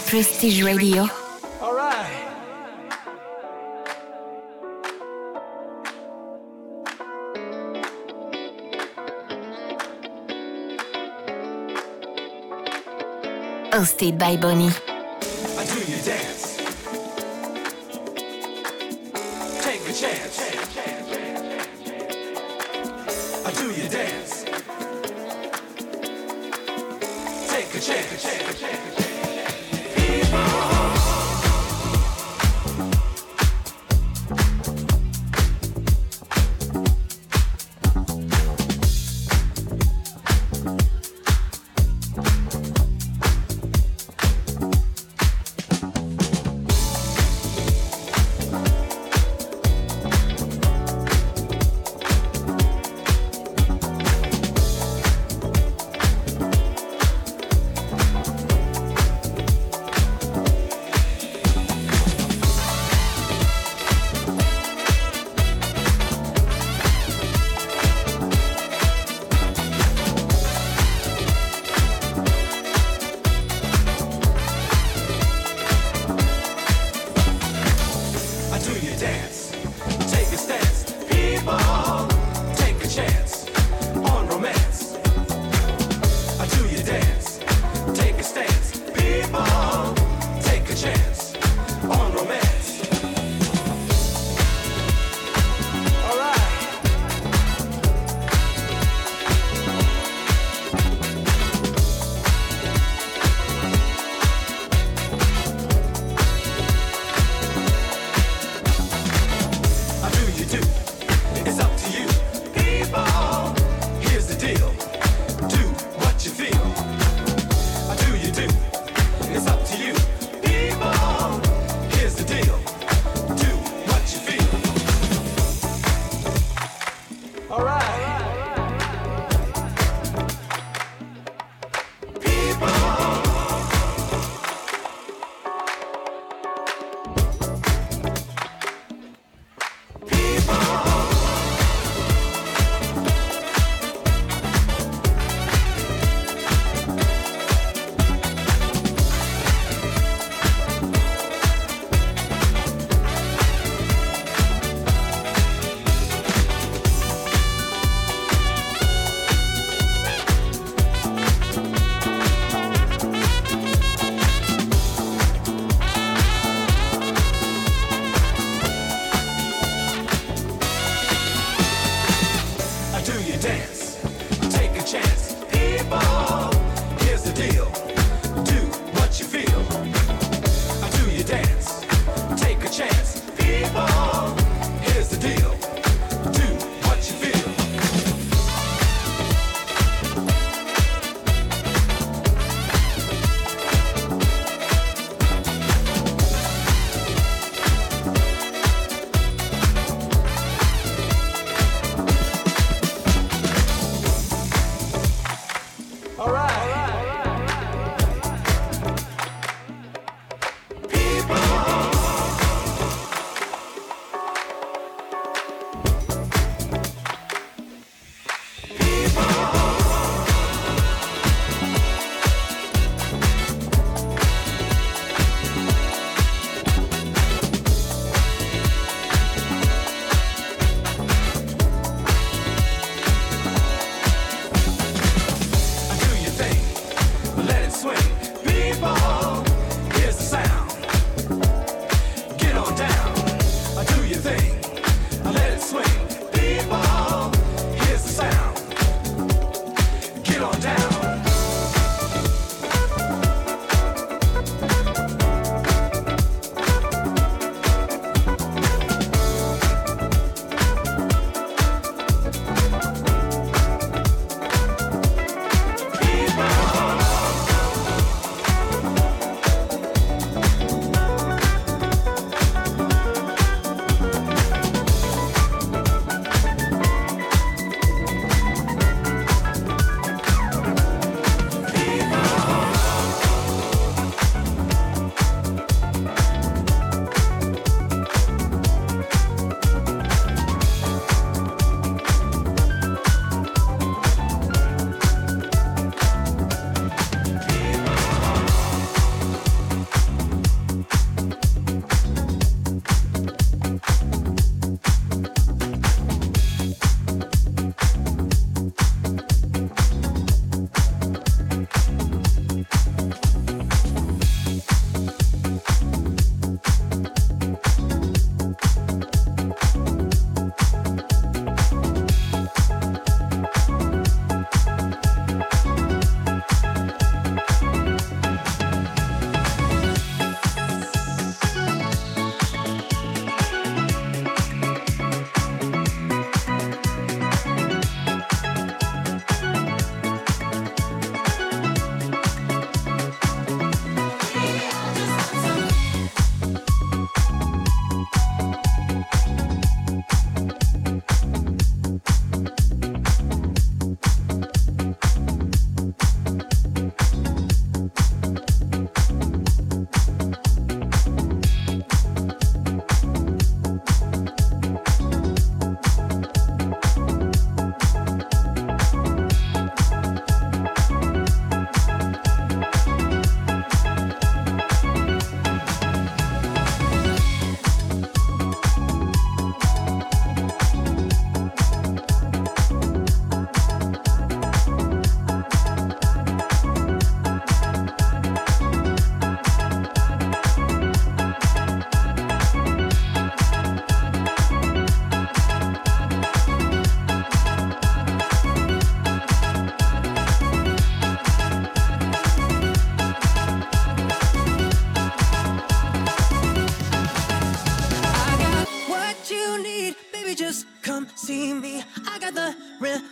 Prestige Radio. All right. Hosted by Bonnie.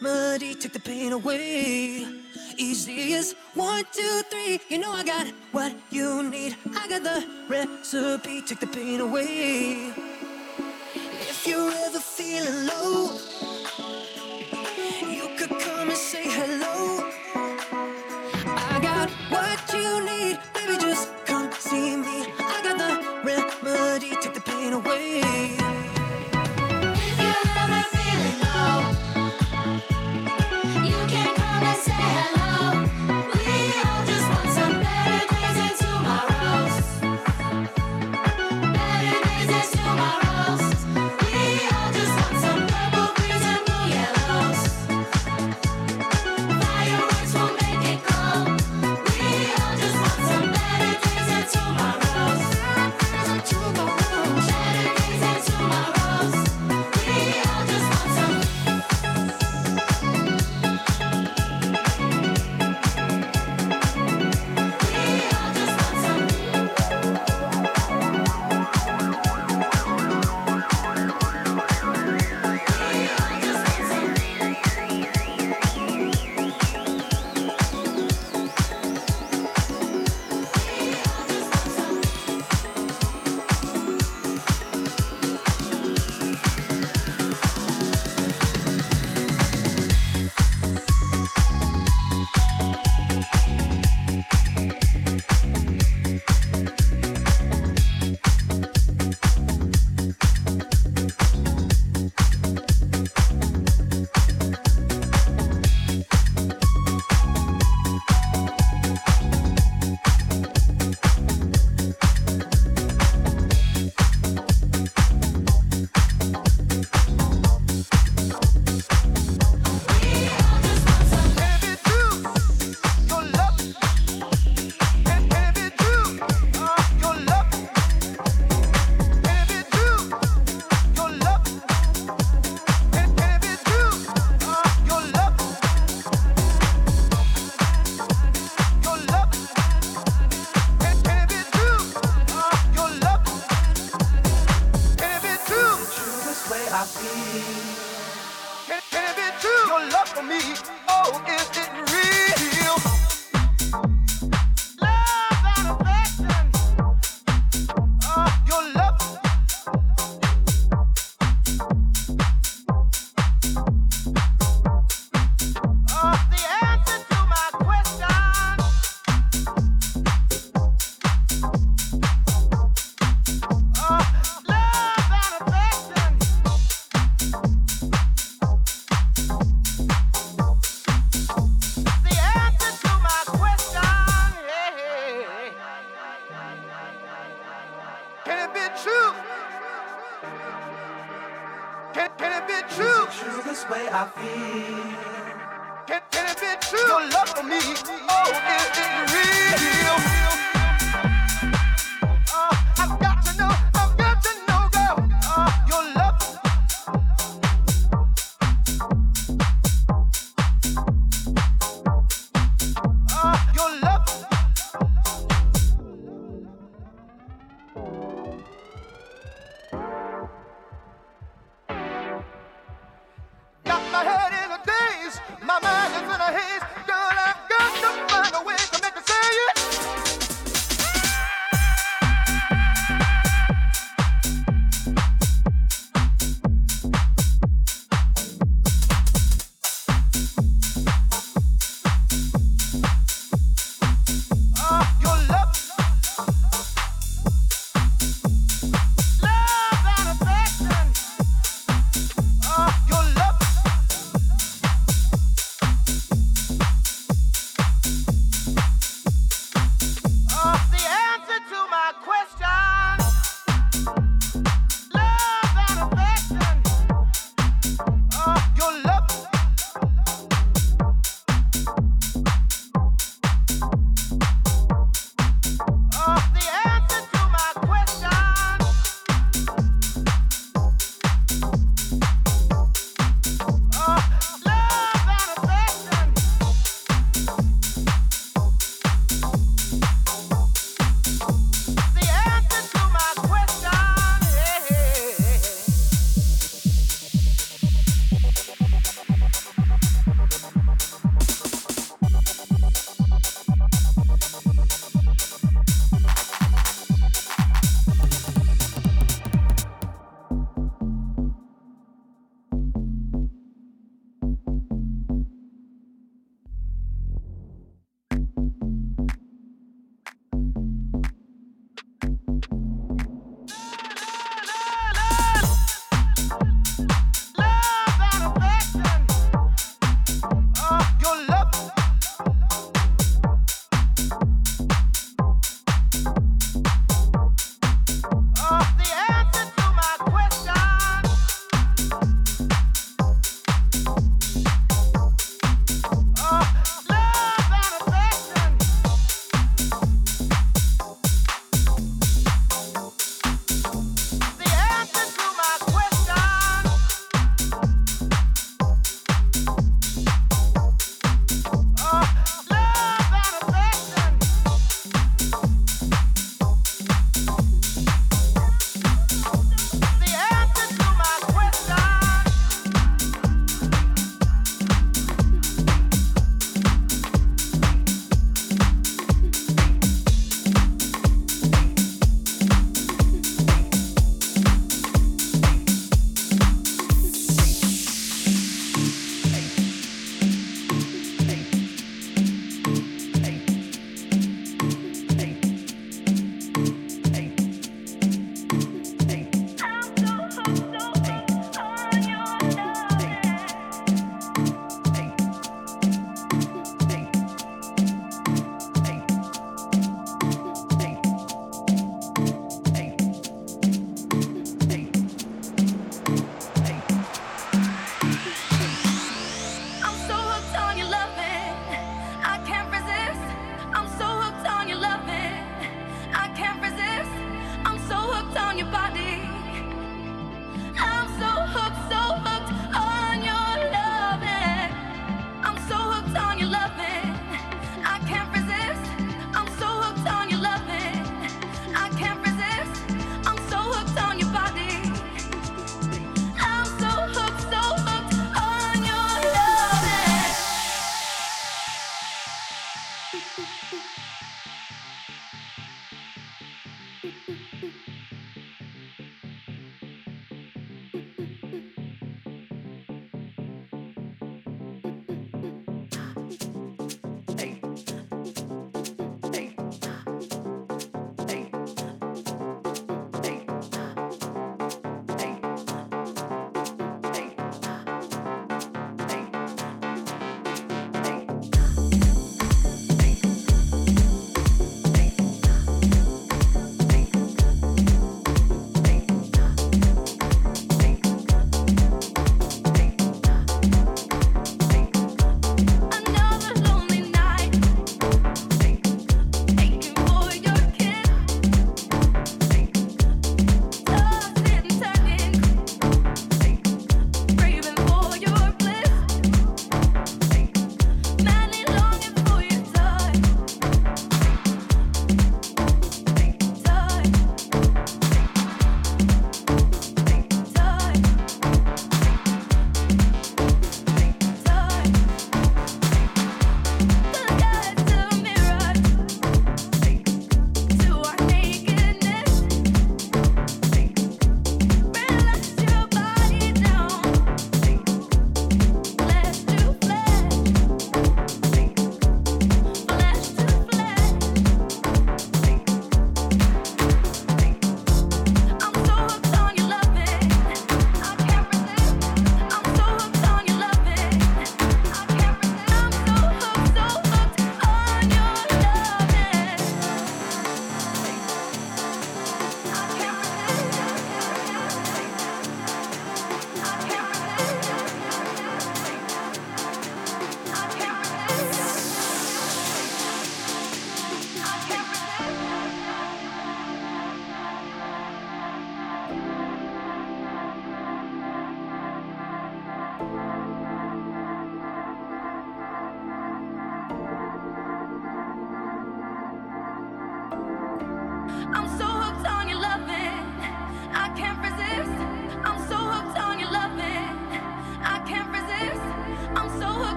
remedy, take the pain away. Easy as one, two, three. You know I got what you need. I got the recipe, take the pain away. If you're ever feeling low, you could come and say hello. I got what you need, baby. Just come see me.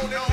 on on.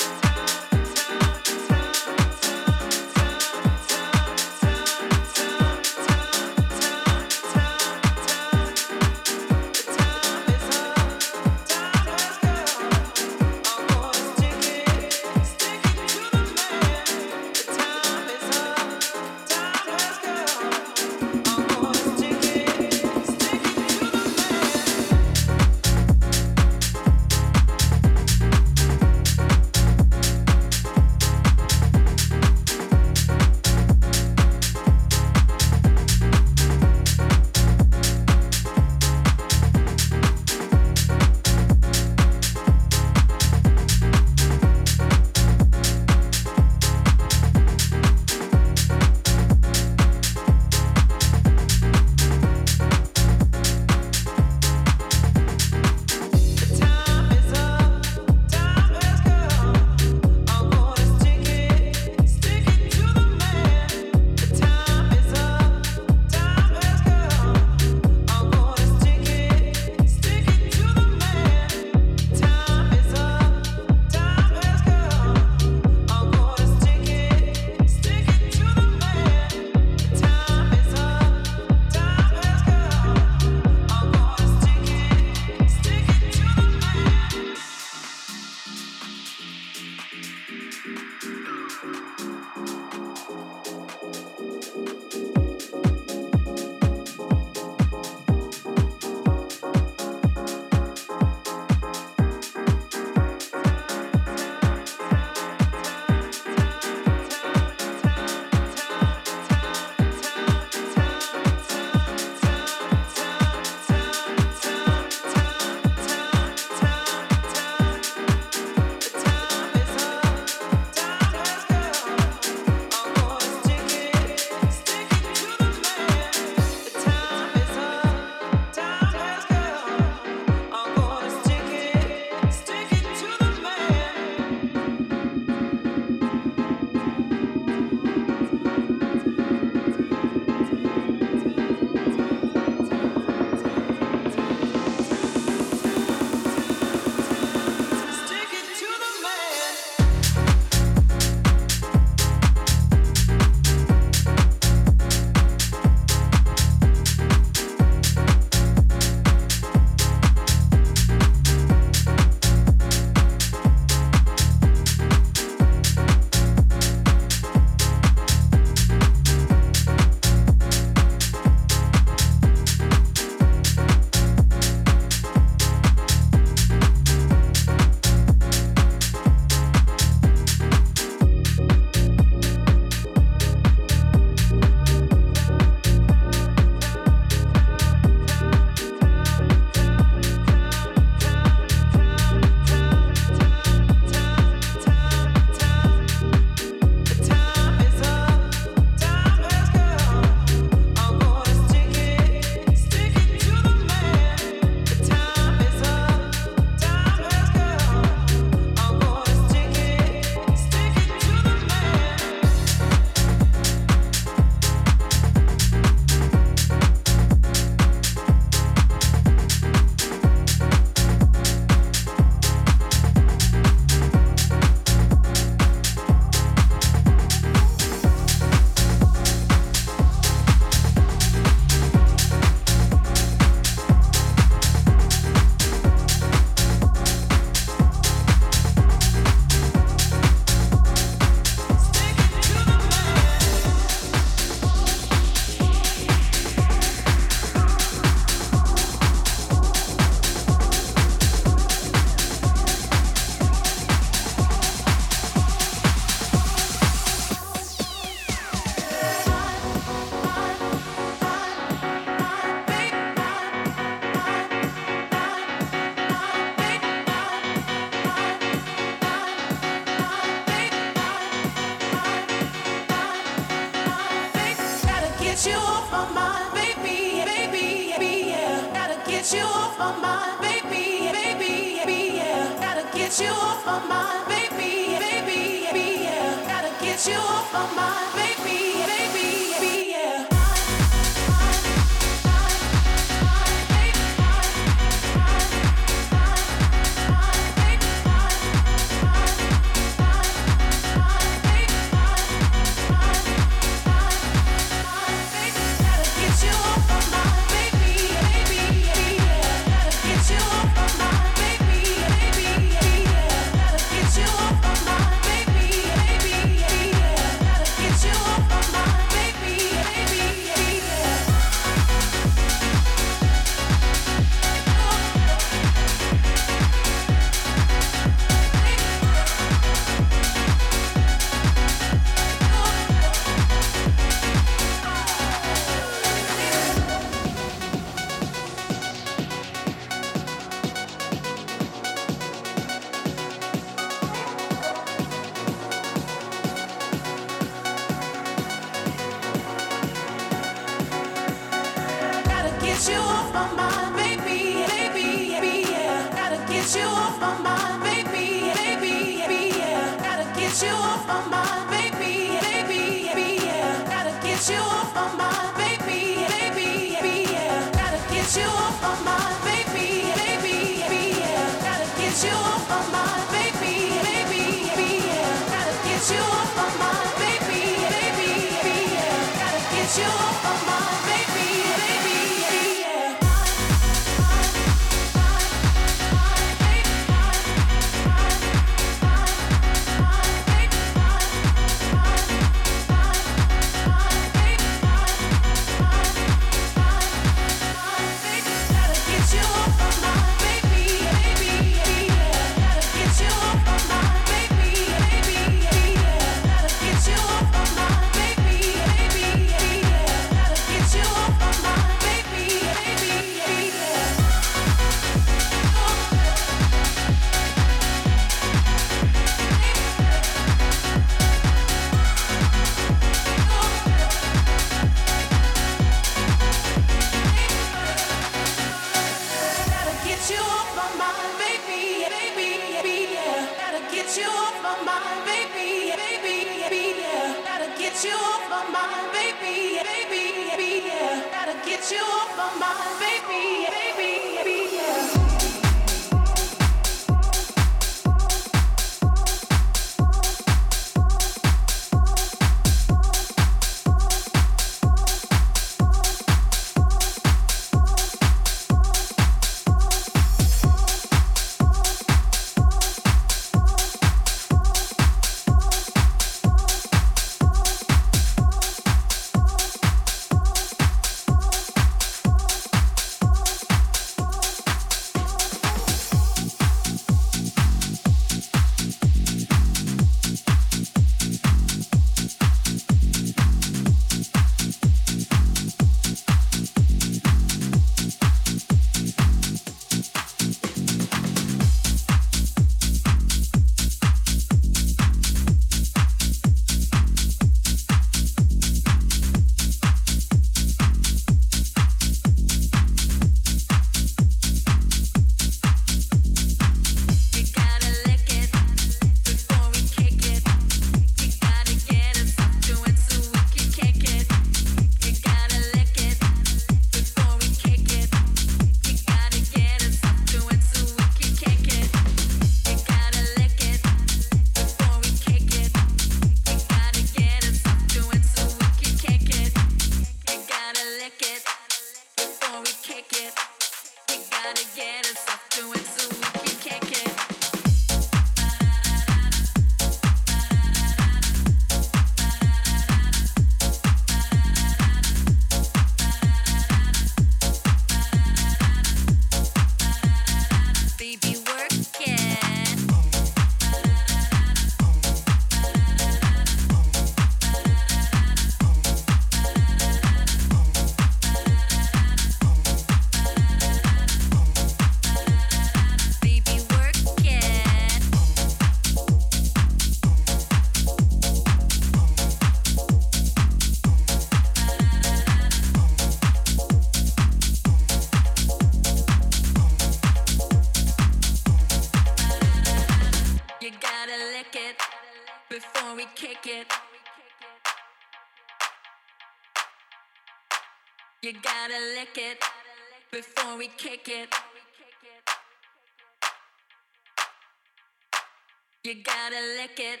You gotta lick it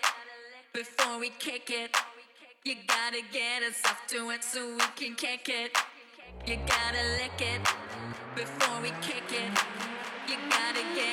before we kick it. You gotta get us off to it so we can kick it. You gotta lick it before we kick it. You gotta get